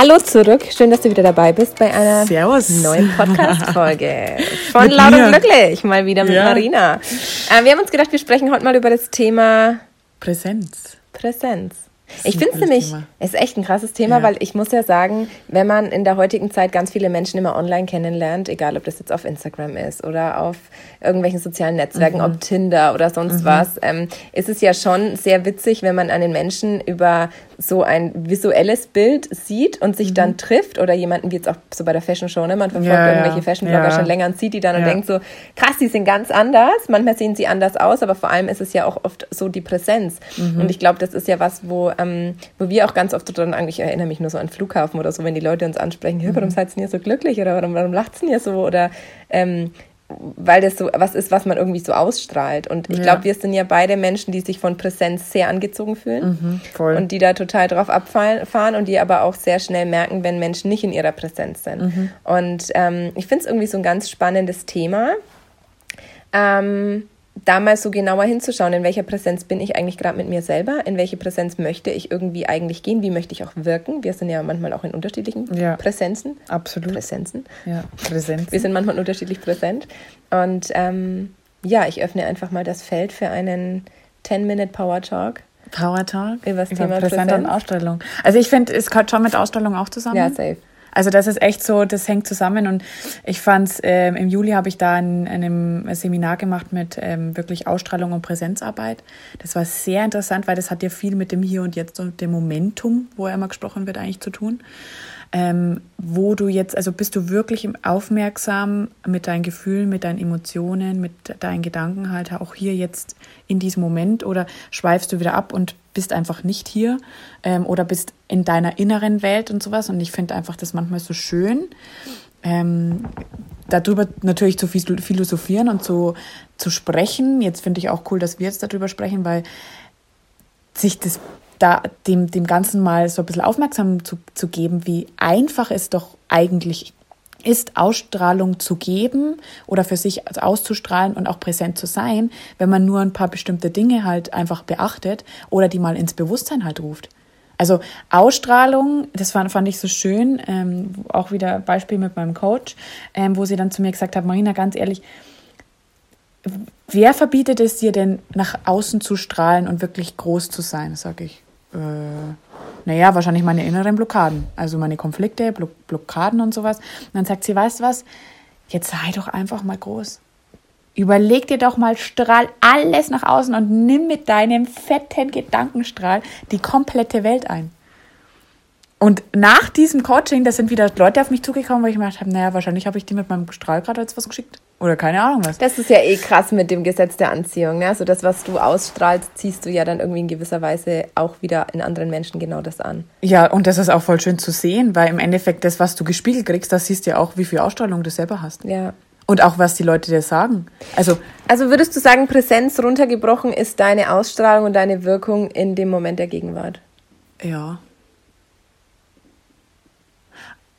Hallo zurück, schön, dass du wieder dabei bist bei einer Servus. neuen Podcast-Folge von Laut und Glücklich, mal wieder mit Ja. Marina. Äh, wir haben uns gedacht, wir sprechen heute mal über das Thema Präsenz. Präsenz. Ich finde es nämlich, Thema. es ist echt ein krasses Thema, Ja. weil ich muss ja sagen, wenn man in der heutigen Zeit ganz viele Menschen immer online kennenlernt, egal ob das jetzt auf Instagram ist oder auf irgendwelchen sozialen Netzwerken, Mhm. ob Tinder oder sonst was, ähm, ist es ja schon sehr witzig, wenn man einen Menschen über so ein visuelles Bild sieht und sich dann trifft oder jemanden wie jetzt auch so bei der Fashion Show, ne? man verfolgt Mhm. Ja, irgendwelche Fashion-Blogger Ja. schon länger und sieht die dann und denkt so, krass, die sind ganz anders. Manchmal sehen sie anders aus, aber vor allem ist es ja auch oft so die Präsenz. Mhm. Und ich glaube, das ist ja was, wo, ähm, wo wir auch ganz oft dran, ich erinnere mich nur so an Flughafen oder so, wenn die Leute uns ansprechen, "Hä, Mhm. warum seid ihr so glücklich oder warum, warum lacht ihr so oder ähm, weil das so was ist, was man irgendwie so ausstrahlt. Und ich Ja. glaube, wir sind ja beide Menschen, die sich von Präsenz sehr angezogen fühlen Mhm, und die da total drauf abfahren und die aber auch sehr schnell merken, wenn Menschen nicht in ihrer Präsenz sind. Mhm. Und ähm, ich finde es irgendwie so ein ganz spannendes Thema, ähm, da mal so genauer hinzuschauen, in welcher Präsenz bin ich eigentlich gerade mit mir selber, in welche Präsenz möchte ich irgendwie eigentlich gehen, wie möchte ich auch wirken. Wir sind ja manchmal auch in unterschiedlichen Ja. Präsenzen. Absolut. Präsenzen. Ja, Präsenz. Wir sind manchmal unterschiedlich präsent. Und ähm, ja, ich öffne einfach mal das Feld für einen 10-Minute Power Talk. Power Talk. Über das Thema Präsenz und. Ausstellung. Also ich finde, es gehört schon mit Ausstellung auch zusammen. Ja, safe. Also das ist echt so, das hängt zusammen und ich fand's ähm, im Juli habe ich da in, in einem Seminar gemacht mit ähm, wirklich Ausstrahlung und Präsenzarbeit. Das war sehr interessant, weil das hat ja viel mit dem Hier und Jetzt und dem Momentum, wo ja immer gesprochen wird, eigentlich zu tun. Ähm, wo du jetzt, also bist du wirklich aufmerksam mit deinen Gefühlen, mit deinen Emotionen, mit deinen Gedanken halt auch hier jetzt in diesem Moment oder schweifst du wieder ab und bist einfach nicht hier ähm, oder bist in deiner inneren Welt und sowas. Und ich finde einfach das manchmal so schön, ähm, darüber natürlich zu phil- philosophieren und zu, zu sprechen. Jetzt finde ich auch cool, dass wir jetzt darüber sprechen, weil sich das da dem, dem Ganzen mal so ein bisschen aufmerksam zu, zu geben, wie einfach es doch eigentlich ist, Ausstrahlung zu geben oder für sich auszustrahlen und auch präsent zu sein, wenn man nur ein paar bestimmte Dinge halt einfach beachtet oder die mal ins Bewusstsein halt ruft. Also Ausstrahlung, das fand, fand ich so schön, ähm, auch wieder Beispiel mit meinem Coach, ähm, wo sie dann zu mir gesagt hat, Marina, ganz ehrlich, wer verbietet es dir denn, nach außen zu strahlen und wirklich groß zu sein? Sag ich. Äh, naja, wahrscheinlich meine inneren Blockaden. Also meine Konflikte, Blo Blockaden und sowas. Und dann sagt sie, weißt du was? Jetzt sei doch einfach mal groß. Überleg dir doch mal, strahl alles nach außen und nimm mit deinem fetten Gedankenstrahl die komplette Welt ein. Und nach diesem Coaching, da sind wieder Leute auf mich zugekommen, weil ich mir gedacht habe, naja, wahrscheinlich habe ich die mit meinem Strahl gerade als was geschickt. Oder keine Ahnung was. Das ist ja eh krass mit dem Gesetz der Anziehung. Ne? Also das, was du ausstrahlst, ziehst du ja dann irgendwie in gewisser Weise auch wieder in anderen Menschen genau das an. Ja, und das ist auch voll schön zu sehen, weil im Endeffekt das, was du gespiegelt kriegst, das siehst du ja auch, wie viel Ausstrahlung du selber hast. Ja. Und auch, was die Leute dir sagen. Also, Also würdest du sagen, Präsenz runtergebrochen ist deine Ausstrahlung und deine Wirkung in dem Moment der Gegenwart? ja.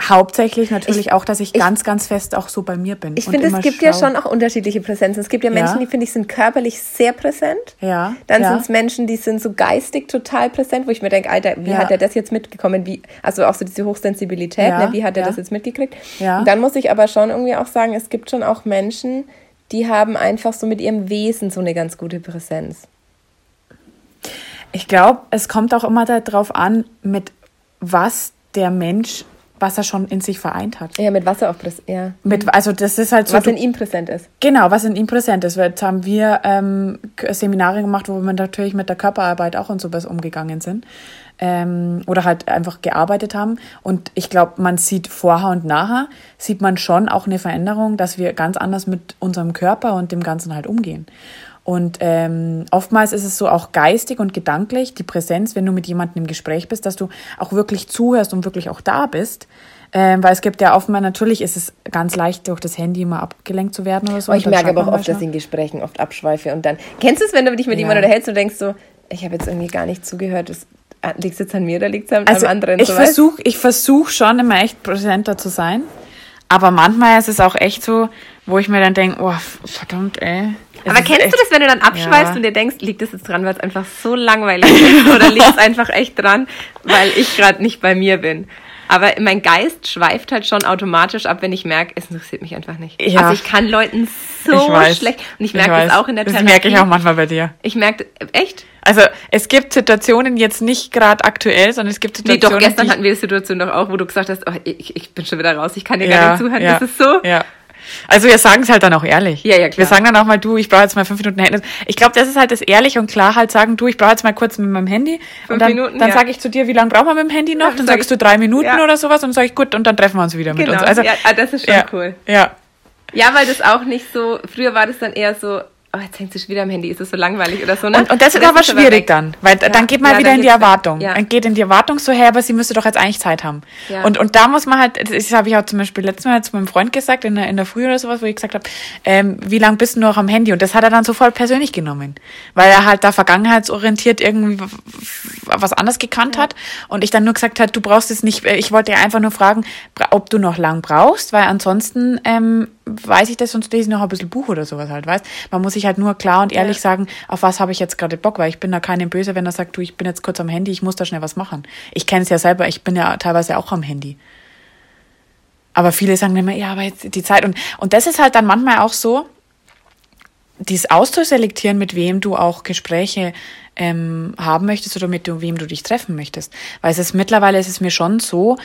Hauptsächlich natürlich Ich- auch, dass ich, ich- ganz, ganz fest auch so bei mir bin. Ich finde, es gibt ja schau- schon auch unterschiedliche Präsenzen. Es gibt ja Menschen, Ja. die, finde ich, sind körperlich sehr präsent. Ja. Dann ja. sind es Menschen, die sind so geistig total präsent, wo ich mir denke, Alter, wie Ja. hat er das jetzt mitgekommen? Wie, also auch so diese Hochsensibilität, Ja, ne? wie hat er ja. das jetzt mitgekriegt? Ja. Und dann muss ich aber schon irgendwie auch sagen, es gibt schon auch Menschen, die haben einfach so mit ihrem Wesen so eine ganz gute Präsenz. Ich glaube, es kommt auch immer darauf an, mit was der Mensch, was er schon in sich vereint hat. Ja, mit was er auch präsent, ja. Mit, also das ist halt so. Was in ihm präsent ist. Genau, was in ihm präsent ist. Jetzt haben wir ähm, Seminare gemacht, wo wir natürlich mit der Körperarbeit auch und sowas umgegangen sind. Ähm, oder halt einfach gearbeitet haben. Und ich glaube, man sieht vorher und nachher, sieht man schon auch eine Veränderung, dass wir ganz anders mit unserem Körper und dem Ganzen halt umgehen. Und ähm, oftmals ist es so auch geistig und gedanklich, die Präsenz, wenn du mit jemandem im Gespräch bist, dass du auch wirklich zuhörst und wirklich auch da bist. Ähm, weil es gibt ja oftmals, natürlich ist es ganz leicht, durch das Handy immer abgelenkt zu werden oder so. Oh, ich merke aber auch oft, dass ich in Gesprächen oft abschweife und dann. Kennst du es, wenn du dich mit Ja. jemandem unterhältst und denkst so, ich habe jetzt irgendwie gar nicht zugehört, das, liegt es jetzt an mir oder liegt es an also einem anderen? Ich so, versuche ich versuch schon immer echt präsenter zu sein. Aber manchmal ist es auch echt so, wo ich mir dann denke, oh, verdammt, ey. Aber kennst echt- du das, wenn du dann abschweifst Ja. und dir denkst, liegt es jetzt dran, weil es einfach so langweilig ist? Oder liegt es einfach echt dran, weil ich gerade nicht bei mir bin? Aber mein Geist schweift halt schon automatisch ab, wenn ich merke, es interessiert mich einfach nicht. Ja. Also ich kann Leuten so Ich schlecht. Und ich Ich merke weiß. das auch in der Das Therapie. merke ich auch manchmal bei dir. Ich merke, echt? Also es gibt Situationen jetzt nicht gerade aktuell, sondern es gibt Nee, Situationen. doch, gestern hatten wir die Situation doch auch, wo du gesagt hast, oh, ich, ich bin schon wieder raus, ich kann dir ja, gar nicht zuhören. ja, Das ist so. Ja. Also wir sagen es halt dann auch ehrlich. Ja, ja, klar. Wir sagen dann auch mal, du, ich brauche jetzt mal fünf Minuten Handy. Ich glaube, das ist halt das ehrlich und klar halt sagen, du, ich brauche jetzt mal kurz mit meinem Handy. Fünf und dann, Minuten, dann ja. sage ich zu dir, wie lange brauchen wir mit dem Handy noch? Ja, dann sag sagst ich- du drei Minuten Ja. oder sowas und sage ich, gut, und dann treffen wir uns wieder mit Genau. uns. Also, ja, ah, das ist schon ja, cool. Ja. Ja, weil das auch nicht so, früher war das dann eher so, oh, jetzt hängt sie schon wieder am Handy, ist das so langweilig oder so, ne? Und, und das ist aber schwierig weg. dann, weil Ja. dann geht man Ja, wieder in die. Erwartung. Ja. Dann geht in die Erwartung so her, aber sie müsste doch jetzt eigentlich Zeit haben. Ja. Und, und da muss man halt, das habe ich auch zum Beispiel letztes Mal zu meinem Freund gesagt, in der, in der Früh oder sowas, wo ich gesagt habe, ähm, wie lange bist du noch am Handy? Und das hat er dann sofort persönlich genommen, weil er halt da vergangenheitsorientiert irgendwie was anderes gekannt hat und ich dann nur gesagt hat, du brauchst es nicht, äh, ich wollte ja einfach nur fragen, ob du noch lang brauchst, weil ansonsten ähm, weiß ich das, sonst lese ich noch ein bisschen Buch oder sowas halt, weißt? Man muss sich halt nur klar und ehrlich sagen, auf was habe ich jetzt gerade Bock, weil ich bin da keinem böse, wenn er sagt, du, ich bin jetzt kurz am Handy, ich muss da schnell was machen. Ich kenne es ja selber, ich bin ja teilweise auch am Handy. Aber viele sagen immer, ja, aber jetzt die Zeit. Und, und das ist halt dann manchmal auch so, dieses auszuselektieren, mit wem du auch Gespräche ähm, haben möchtest oder mit wem du dich treffen möchtest. Weil es ist mittlerweile ist es mir schon so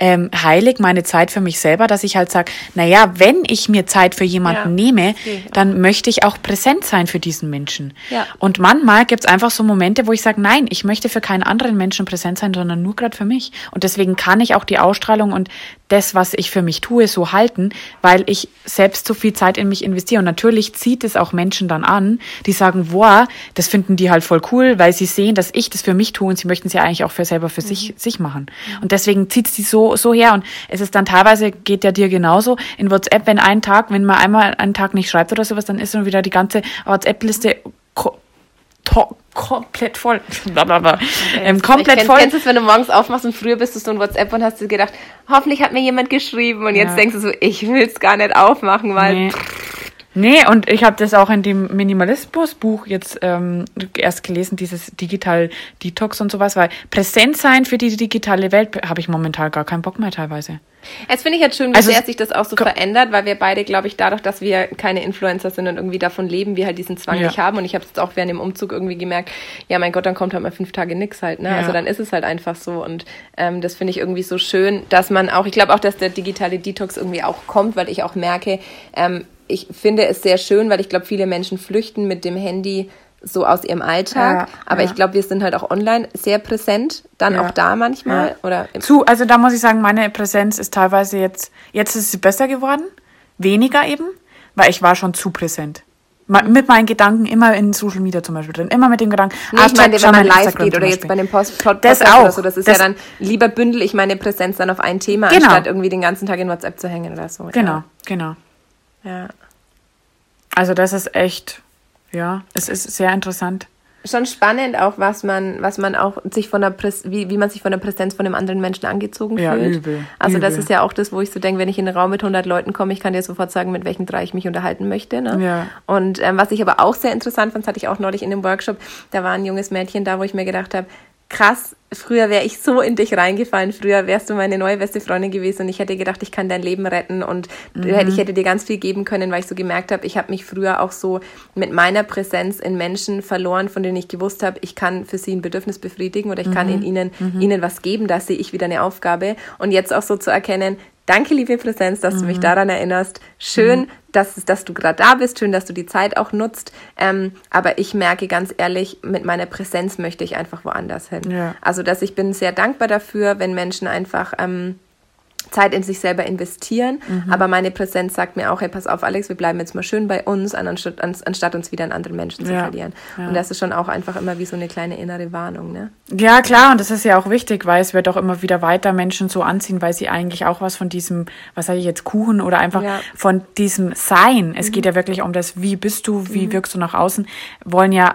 ähm, heilig, meine Zeit für mich selber, dass ich halt sage, naja, wenn ich mir Zeit für jemanden Ja, nehme, dann möchte ich auch präsent sein für diesen Menschen. Ja. Und manchmal gibt's einfach so Momente, wo ich sage, nein, ich möchte für keinen anderen Menschen präsent sein, sondern nur gerade für mich. Und deswegen kann ich auch die Ausstrahlung und das, was ich für mich tue, so halten, weil ich selbst so viel Zeit in mich investiere. Und natürlich zieht es auch Menschen dann an, die sagen, boah, das finden die halt voll cool, weil sie sehen, dass ich das für mich tue und sie möchten es ja eigentlich auch für selber für sich, sich machen. Und deswegen zieht es die so, so her. Und es ist dann teilweise, geht ja dir genauso, in WhatsApp, wenn ein Tag, wenn man einmal einen Tag nicht schreibt oder sowas, dann ist dann wieder die ganze WhatsApp-Liste komplett voll. Blablabla. ähm, komplett kenn, voll. Kennst du es, wenn du morgens aufmachst und früher bist du so ein WhatsApp und hast dir gedacht, hoffentlich hat mir jemand geschrieben und jetzt Ja. denkst du so, ich will es gar nicht aufmachen, weil Nee. Nee, und ich habe das auch in dem Minimalismus-Buch jetzt ähm, erst gelesen, dieses Digital Detox und sowas, weil präsent sein für die digitale Welt habe ich momentan gar keinen Bock mehr teilweise. Jetzt finde ich jetzt schön, wie Also sehr es- sich das auch so verändert, weil wir beide, glaube ich, dadurch, dass wir keine Influencer sind und irgendwie davon leben, wir halt diesen Zwang Ja. nicht haben. Und ich habe es jetzt auch während dem Umzug irgendwie gemerkt, ja, mein Gott, dann kommt halt mal fünf Tage nix halt. Ne? Ja. Also dann ist es halt einfach so. Und ähm, das finde ich irgendwie so schön, dass man auch, ich glaube auch, dass der digitale Detox irgendwie auch kommt, weil ich auch merke, ähm, ich finde es sehr schön, weil ich glaube, viele Menschen flüchten mit dem Handy so aus ihrem Alltag. Ja, Aber ja. ich glaube, wir sind halt auch online sehr präsent, dann Ja. auch da manchmal. Ja. Oder Zu, also da muss ich sagen, meine Präsenz ist teilweise jetzt, jetzt ist sie besser geworden, weniger eben, weil ich war schon zu präsent. Mit meinen Gedanken immer in Social Media zum Beispiel drin, immer mit dem Gedanken, Nee, ah, ich meine, wenn man live Instagram geht oder jetzt bei dem Post Pod Das Podcast oder auch. so, das ist Das- ja dann lieber bündel ich meine Präsenz dann auf ein Thema, Genau. anstatt irgendwie den ganzen Tag in WhatsApp zu hängen oder so. Genau, genau. Ja. Also das ist echt, ja, es ist sehr interessant. Schon spannend auch, was man, was man auch sich von der Präs wie, wie man sich von der Präsenz von einem anderen Menschen angezogen Ja, fühlt. übel, Also das übel. ist ja auch das, wo ich so denke, wenn ich in einen Raum mit 100 Leuten komme, ich kann dir sofort sagen, mit welchen drei ich mich unterhalten möchte. Ne? Ja. Und ähm, was ich aber auch sehr interessant fand, das hatte ich auch neulich in dem Workshop, da war ein junges Mädchen da, wo ich mir gedacht habe, krass, früher wäre ich so in dich reingefallen, früher wärst du meine neue beste Freundin gewesen und ich hätte gedacht, ich kann dein Leben retten und hätte ich hätte dir ganz viel geben können, weil ich so gemerkt habe, ich habe mich früher auch so mit meiner Präsenz in Menschen verloren, von denen ich gewusst habe, ich kann für sie ein Bedürfnis befriedigen oder ich kann in ihnen, ihnen was geben, da sehe ich wieder eine Aufgabe. Und jetzt auch so zu erkennen, Danke, liebe Präsenz, dass du mich daran erinnerst. Schön, dass, dass du gerade da bist. Schön, dass du die Zeit auch nutzt. Ähm, aber ich merke ganz ehrlich, mit meiner Präsenz möchte ich einfach woanders hin. Ja. Also, dass ich bin sehr dankbar dafür, wenn Menschen einfach ähm, Zeit in sich selber investieren. Aber meine Präsenz sagt mir auch, hey, pass auf, Alex, wir bleiben jetzt mal schön bei uns, anstatt, anstatt uns wieder an anderen Menschen zu Ja, verlieren. ja. Und das ist schon auch einfach immer wie so eine kleine innere Warnung. Ne? Ja, klar, und das ist ja auch wichtig, weil es wird auch immer wieder weiter Menschen so anziehen, weil sie eigentlich auch was von diesem, was sage ich jetzt, Kuchen oder einfach Ja. von diesem Sein, es geht ja wirklich um das, wie bist du, wie wirkst du nach außen, wollen ja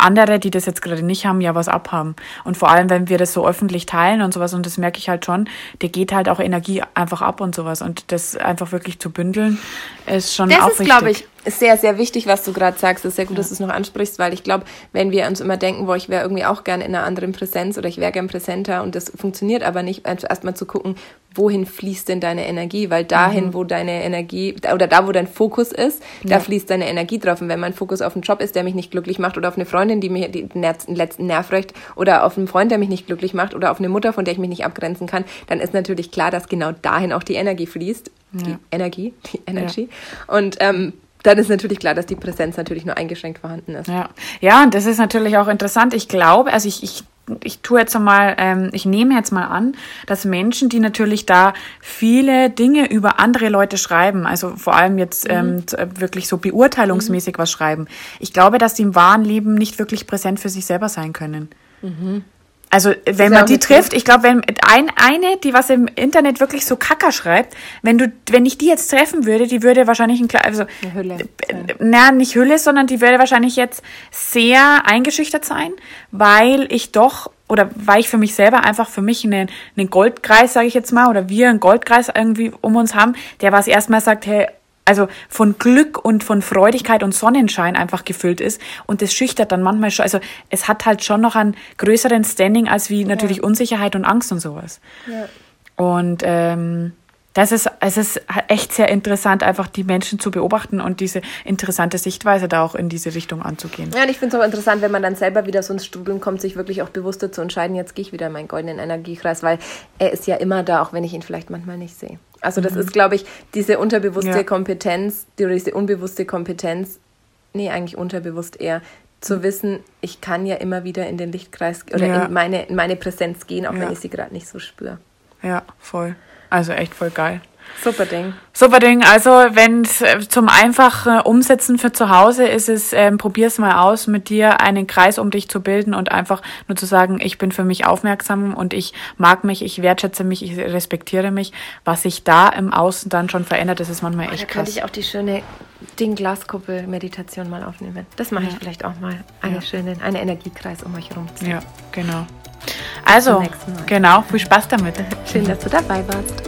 andere, die das jetzt gerade nicht haben, ja was abhaben. Und vor allem, wenn wir das so öffentlich teilen und sowas, und das merke ich halt schon, der geht halt auch Energie einfach ab und sowas. Und das einfach wirklich zu bündeln, ist schon Das auch ist, wichtig. glaube ich, ist sehr, sehr wichtig, was du gerade sagst. Es ist sehr gut, ja. dass du es noch ansprichst, weil ich glaube, wenn wir uns immer denken, wo ich wäre irgendwie auch gerne in einer anderen Präsenz oder ich wäre gern präsenter und das funktioniert aber nicht, erstmal zu gucken, wohin fließt denn deine Energie? Weil dahin, mhm. wo deine Energie oder da, wo dein Fokus ist, ja. da fließt deine Energie drauf. Und wenn mein Fokus auf einen Job ist, der mich nicht glücklich macht oder auf eine Freundin, die mir den letzten Nerv reicht oder auf einen Freund, der mich nicht glücklich macht oder auf eine Mutter, von der ich mich nicht abgrenzen kann, dann ist natürlich klar, dass genau dahin auch die Energie fließt. Ja. Die Energie, die Energy. Ja. Und ähm, dann ist natürlich klar, dass die Präsenz natürlich nur eingeschränkt vorhanden ist. Ja, ja und das ist natürlich auch interessant. Ich glaube, also ich, ich ich tue jetzt mal, ähm, ich nehme jetzt mal an, dass Menschen, die natürlich da viele Dinge über andere Leute schreiben, also vor allem jetzt mhm. ähm, wirklich so beurteilungsmäßig mhm. was schreiben, ich glaube, dass die im wahren Leben nicht wirklich präsent für sich selber sein können. Mhm. Also wenn man die trifft, ich glaube, wenn ein, eine, die was im Internet wirklich so Kacker schreibt, wenn du, wenn ich die jetzt treffen würde, die würde wahrscheinlich ein also Eine Hülle. Na, nicht Hülle, sondern die würde wahrscheinlich jetzt sehr eingeschüchtert sein, weil ich doch oder weil ich für mich selber einfach für mich einen, einen Goldkreis, sage ich jetzt mal, oder wir einen Goldkreis irgendwie um uns haben, der was erstmal sagt, hey, also von Glück und von Freudigkeit und Sonnenschein einfach gefüllt ist. Und das schüchtert dann manchmal schon, also es hat halt schon noch einen größeren Standing als wie natürlich ja. Unsicherheit und Angst und sowas. Ja. Und ähm, das ist, es ist echt sehr interessant, einfach die Menschen zu beobachten und diese interessante Sichtweise da auch in diese Richtung anzugehen. Ja, und ich finde es auch interessant, wenn man dann selber wieder so ins Studium kommt, sich wirklich auch bewusster zu entscheiden, jetzt gehe ich wieder in meinen goldenen Energiekreis, weil er ist ja immer da, auch wenn ich ihn vielleicht manchmal nicht sehe. Also das mhm. ist, glaube ich, diese unterbewusste ja. Kompetenz, diese unbewusste Kompetenz, nee, eigentlich unterbewusst eher, zu wissen, ich kann ja immer wieder in den Lichtkreis oder ja. in, meine, in meine Präsenz gehen, auch ja. wenn ich sie gerade nicht so spüre. Ja, voll. Also echt voll geil. Super Ding. Super Ding. Also wenn es äh, zum einfachen Umsetzen für zu Hause ist es, ähm, probier's mal aus, mit dir einen Kreis um dich zu bilden und einfach nur zu sagen, ich bin für mich aufmerksam und ich mag mich, ich wertschätze mich, ich respektiere mich. Was sich da im Außen dann schon verändert, das ist manchmal oh, echt da krass. Da könnte ich auch die schöne Ding Glaskuppel-Meditation mal aufnehmen. Das mache ja. ich vielleicht auch mal. Eine ja. schöne, eine Energiekreis um euch herum. Ja, genau. Also, genau, viel Spaß damit. Schön, dass du dabei warst.